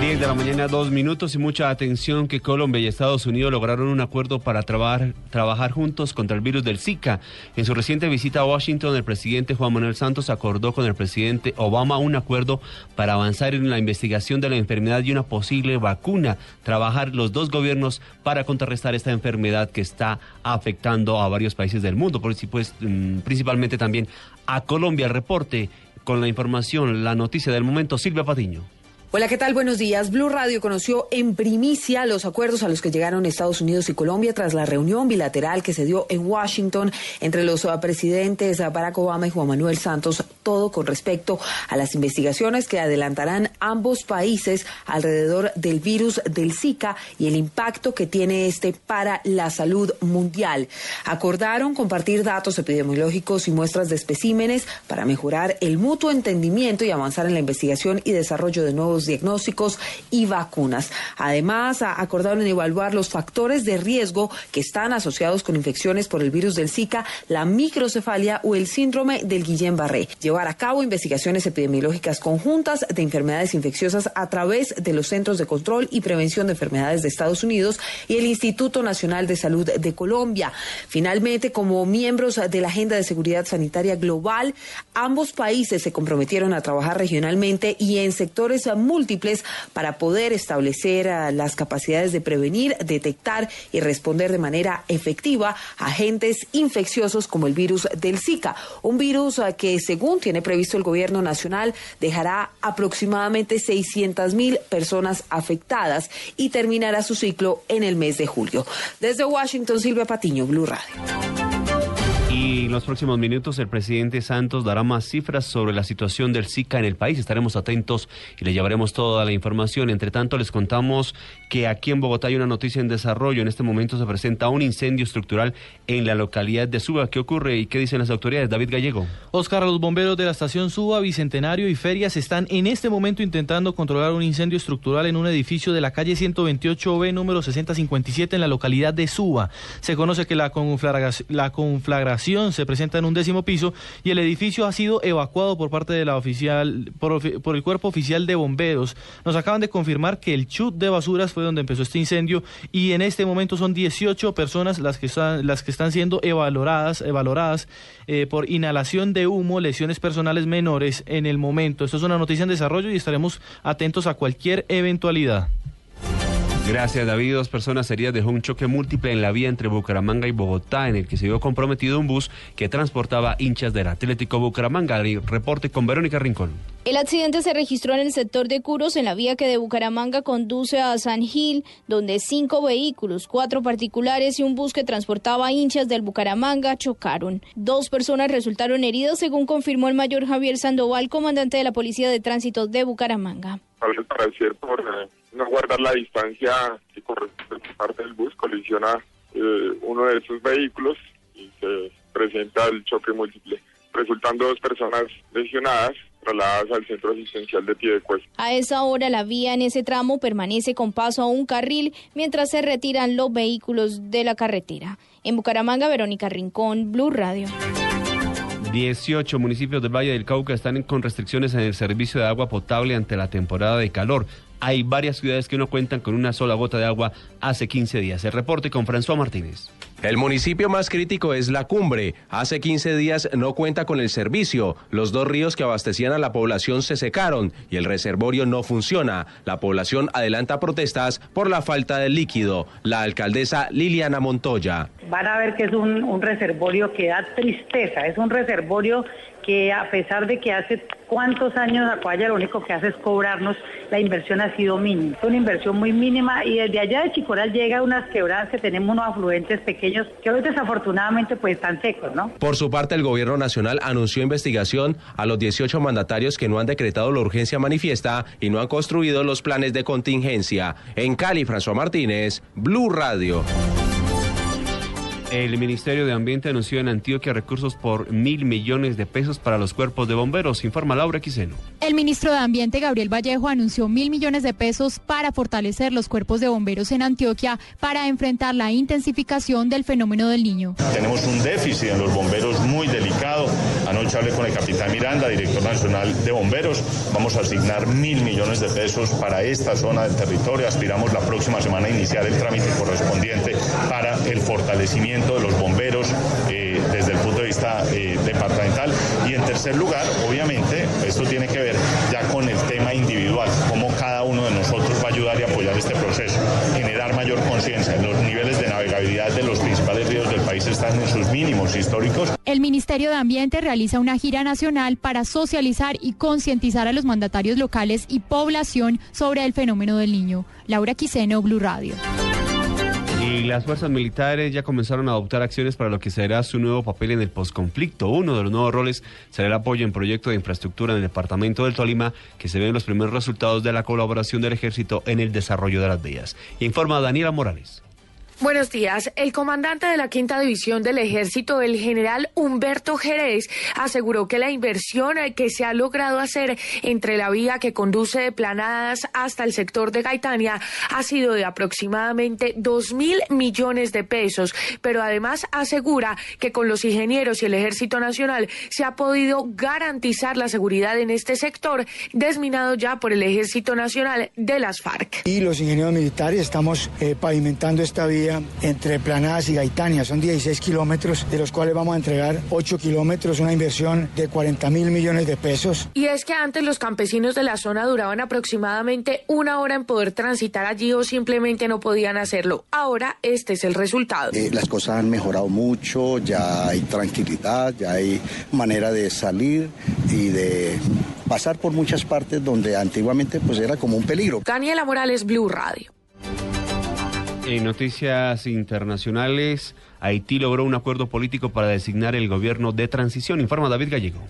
10 de la mañana, dos minutos y mucha atención que Colombia y Estados Unidos lograron un acuerdo para trabajar, juntos contra el virus del Zika. En su reciente visita a Washington, el presidente Juan Manuel Santos acordó con el presidente Obama un acuerdo para avanzar en la investigación de la enfermedad y una posible vacuna. Trabajar los dos gobiernos para contrarrestar esta enfermedad que está afectando a varios países del mundo, por pues, mm, principalmente también a Colombia. El reporte con la información, la noticia del momento, Silvia Patiño. Hola, ¿qué tal? Buenos días. Blue Radio conoció en primicia los acuerdos a los que llegaron Estados Unidos y Colombia tras la reunión bilateral que se dio en Washington entre los uh, presidentes uh, Barack Obama y Juan Manuel Santos, todo con respecto a las investigaciones que adelantarán ambos países alrededor del virus del Zika y el impacto que tiene este para la salud mundial. Acordaron compartir datos epidemiológicos y muestras de especímenes para mejorar el mutuo entendimiento y avanzar en la investigación y desarrollo de nuevos diagnósticos y vacunas. Además, acordaron evaluar los factores de riesgo que están asociados con infecciones por el virus del Zika, la microcefalia o el síndrome del Guillain-Barré. Llevar a cabo investigaciones epidemiológicas conjuntas de enfermedades infecciosas a través de los Centros de Control y Prevención de Enfermedades de Estados Unidos y el Instituto Nacional de Salud de Colombia. Finalmente, como miembros de la Agenda de Seguridad Sanitaria Global, ambos países se comprometieron a trabajar regionalmente y en sectores múltiples para poder establecer ah, las capacidades de prevenir, detectar y responder de manera efectiva a agentes infecciosos como el virus del Zika, un virus ah, que según tiene previsto el gobierno nacional dejará aproximadamente 600 mil personas afectadas y terminará su ciclo en el mes de julio. Desde Washington, Silvia Patiño, Blue Radio. En los próximos minutos el presidente Santos dará más cifras sobre la situación del Zika en el país. Estaremos atentos y le llevaremos toda la información. Entre tanto, les contamos que aquí en Bogotá hay una noticia en desarrollo. En este momento se presenta un incendio estructural en la localidad de Suba. ¿Qué ocurre y qué dicen las autoridades? David Gallego. Oscar, los bomberos de la estación Suba, Bicentenario y Ferias están en este momento intentando controlar un incendio estructural en un edificio de la calle 128B número 6057 en la localidad de Suba. Se conoce que la conflagración, la conflagración se presenta en un décimo piso y el edificio ha sido evacuado por parte de la oficial, por, el cuerpo oficial de bomberos. Nos acaban de confirmar que el chut de basuras fue donde empezó este incendio y en este momento son 18 personas las que están, las que están siendo evaluadas, evaluadas eh, por inhalación de humo, lesiones personales menores en el momento. Esto es una noticia en desarrollo y estaremos atentos a cualquier eventualidad. Gracias, David. Dos personas heridas dejó un choque múltiple en la vía entre Bucaramanga y Bogotá, en el que se vio comprometido un bus que transportaba hinchas del Atlético Bucaramanga. reporte con Verónica Rincón. El accidente se registró en el sector de Curos, en la vía que de Bucaramanga conduce a San Gil, donde cinco vehículos, cuatro particulares y un bus que transportaba hinchas del Bucaramanga chocaron. Dos personas resultaron heridas, según confirmó el mayor Javier Sandoval, comandante de la Policía de Tránsito de Bucaramanga. Al parecer, por no guardar la distancia que corresponde por parte del bus, colisiona eh, uno de esos vehículos y se presenta el choque múltiple, resultando dos personas lesionadas trasladadas al centro asistencial de Piedecuesta. A esa hora la vía en ese tramo permanece con paso a un carril mientras se retiran los vehículos de la carretera. En Bucaramanga, Verónica Rincón, Blue Radio. 18 municipios del Valle del Cauca están con restricciones en el servicio de agua potable ante la temporada de calor. Hay varias ciudades que no cuentan con una sola gota de agua hace 15 días. El reporte con François Martínez. El municipio más crítico es La Cumbre. Hace 15 días no cuenta con el servicio. Los dos ríos que abastecían a la población se secaron y el reservorio no funciona. La población adelanta protestas por la falta de líquido. La alcaldesa Liliana Montoya. Van a ver que es un, un reservorio que da tristeza. Es un reservorio que a pesar de que hace cuántos años Acuaya lo único que hace es cobrarnos, la inversión ha sido mínima. Es una inversión muy mínima y desde allá de Chicoral llega unas quebradas que tenemos unos afluentes pequeños que hoy desafortunadamente pues están secos, ¿no? Por su parte, el gobierno nacional anunció investigación a los 18 mandatarios que no han decretado la urgencia manifiesta y no han construido los planes de contingencia. En Cali, François Martínez, Blue Radio. El Ministerio de Ambiente anunció en Antioquia recursos por mil millones de pesos para los cuerpos de bomberos, informa Laura Quiseno. El ministro de Ambiente, Gabriel Vallejo, anunció mil millones de pesos para fortalecer los cuerpos de bomberos en Antioquia para enfrentar la intensificación del fenómeno del niño. Tenemos un déficit en los bomberos muy delicado. Anoche hablé con el capitán Miranda, director nacional de bomberos. Vamos a asignar mil millones de pesos para esta zona del territorio. Aspiramos la próxima semana a iniciar el trámite correspondiente para el fortalecimiento de los bomberos eh, desde el punto de vista eh, departamental. Y en tercer lugar, obviamente, esto tiene que ver niveles de navegabilidad de los principales ríos del país están en sus mínimos históricos. El Ministerio de Ambiente realiza una gira nacional para socializar y concientizar a los mandatarios locales y población sobre el fenómeno del niño. Laura Quiseno, Blue Radio. Y las fuerzas militares ya comenzaron a adoptar acciones para lo que será su nuevo papel en el posconflicto. Uno de los nuevos roles será el apoyo en proyectos de infraestructura en el departamento del Tolima, que se ven los primeros resultados de la colaboración del ejército en el desarrollo de las vías. Informa Daniela Morales. Buenos días. El comandante de la quinta división del ejército, el general Humberto Jerez, aseguró que la inversión que se ha logrado hacer entre la vía que conduce de Planadas hasta el sector de Gaitania ha sido de aproximadamente dos mil millones de pesos, pero además asegura que con los ingenieros y el ejército nacional se ha podido garantizar la seguridad en este sector desminado ya por el ejército nacional de las FARC. Y los ingenieros militares estamos eh, pavimentando esta vía entre Planadas y Gaitania. Son 16 kilómetros, de los cuales vamos a entregar 8 kilómetros, una inversión de 40 mil millones de pesos. Y es que antes los campesinos de la zona duraban aproximadamente una hora en poder transitar allí o simplemente no podían hacerlo. Ahora este es el resultado. Eh, las cosas han mejorado mucho, ya hay tranquilidad, ya hay manera de salir y de pasar por muchas partes donde antiguamente pues era como un peligro. Daniela Morales, Blue Radio. En noticias internacionales, Haití logró un acuerdo político para designar el gobierno de transición, informa David Gallego.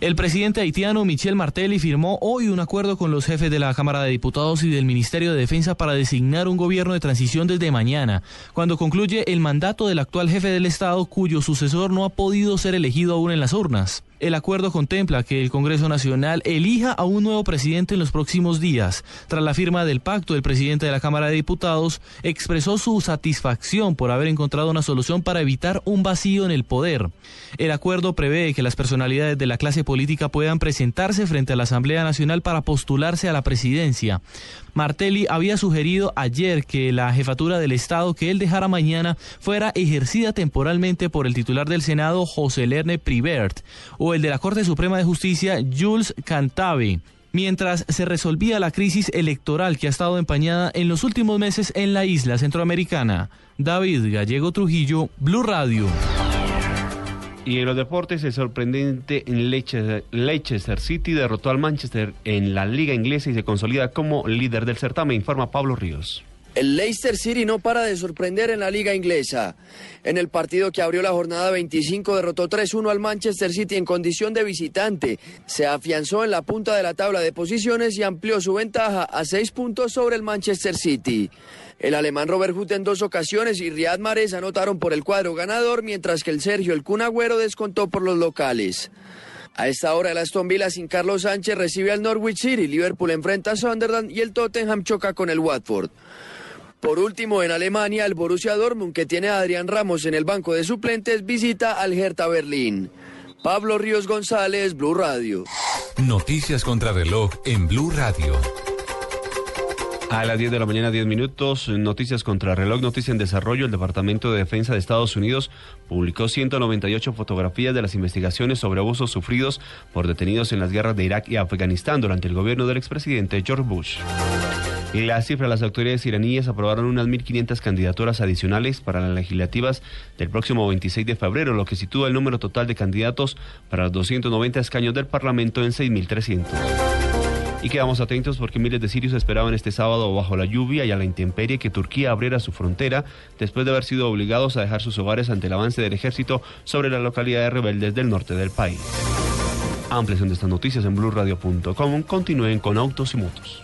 El presidente haitiano Michel Martelly firmó hoy un acuerdo con los jefes de la Cámara de Diputados y del Ministerio de Defensa para designar un gobierno de transición desde mañana, cuando concluye el mandato del actual jefe del Estado cuyo sucesor no ha podido ser elegido aún en las urnas. El acuerdo contempla que el Congreso Nacional elija a un nuevo presidente en los próximos días. Tras la firma del pacto, el presidente de la Cámara de Diputados expresó su satisfacción por haber encontrado una solución para evitar un vacío en el poder. El acuerdo prevé que las personalidades de la clase política puedan presentarse frente a la Asamblea Nacional para postularse a la presidencia. Martelli había sugerido ayer que la jefatura del Estado que él dejara mañana fuera ejercida temporalmente por el titular del Senado, José Lerne Privert, o el de la Corte Suprema de Justicia, Jules Cantave mientras se resolvía la crisis electoral que ha estado empañada en los últimos meses en la isla centroamericana. David Gallego Trujillo, Blue Radio. Y en los deportes, el sorprendente Leicester, Leicester City derrotó al Manchester en la liga inglesa y se consolida como líder del certamen, informa Pablo Ríos. El Leicester City no para de sorprender en la liga inglesa. En el partido que abrió la jornada 25 derrotó 3-1 al Manchester City en condición de visitante. Se afianzó en la punta de la tabla de posiciones y amplió su ventaja a seis puntos sobre el Manchester City. El alemán Robert Huth en dos ocasiones y Riyad Mahrez anotaron por el cuadro ganador, mientras que el Sergio El Cunagüero descontó por los locales. A esta hora el Aston Villa sin Carlos Sánchez recibe al Norwich City, Liverpool enfrenta a Sunderland y el Tottenham choca con el Watford. Por último, en Alemania, el Borussia Dortmund, que tiene a Adrián Ramos en el banco de suplentes, visita al Hertha Berlín. Pablo Ríos González, Blue Radio. Noticias contra reloj en Blue Radio. A las 10 de la mañana, 10 minutos, noticias contra reloj, noticia en desarrollo. El Departamento de Defensa de Estados Unidos publicó 198 fotografías de las investigaciones sobre abusos sufridos por detenidos en las guerras de Irak y Afganistán durante el gobierno del expresidente George Bush. Y la cifra, las autoridades iraníes aprobaron unas 1.500 candidaturas adicionales para las legislativas del próximo 26 de febrero, lo que sitúa el número total de candidatos para los 290 escaños del Parlamento en 6.300. Y quedamos atentos porque miles de sirios esperaban este sábado bajo la lluvia y a la intemperie que Turquía abriera su frontera después de haber sido obligados a dejar sus hogares ante el avance del ejército sobre las localidades rebeldes del norte del país. Ampliación de estas noticias en blurradio.com. Continúen con autos y motos.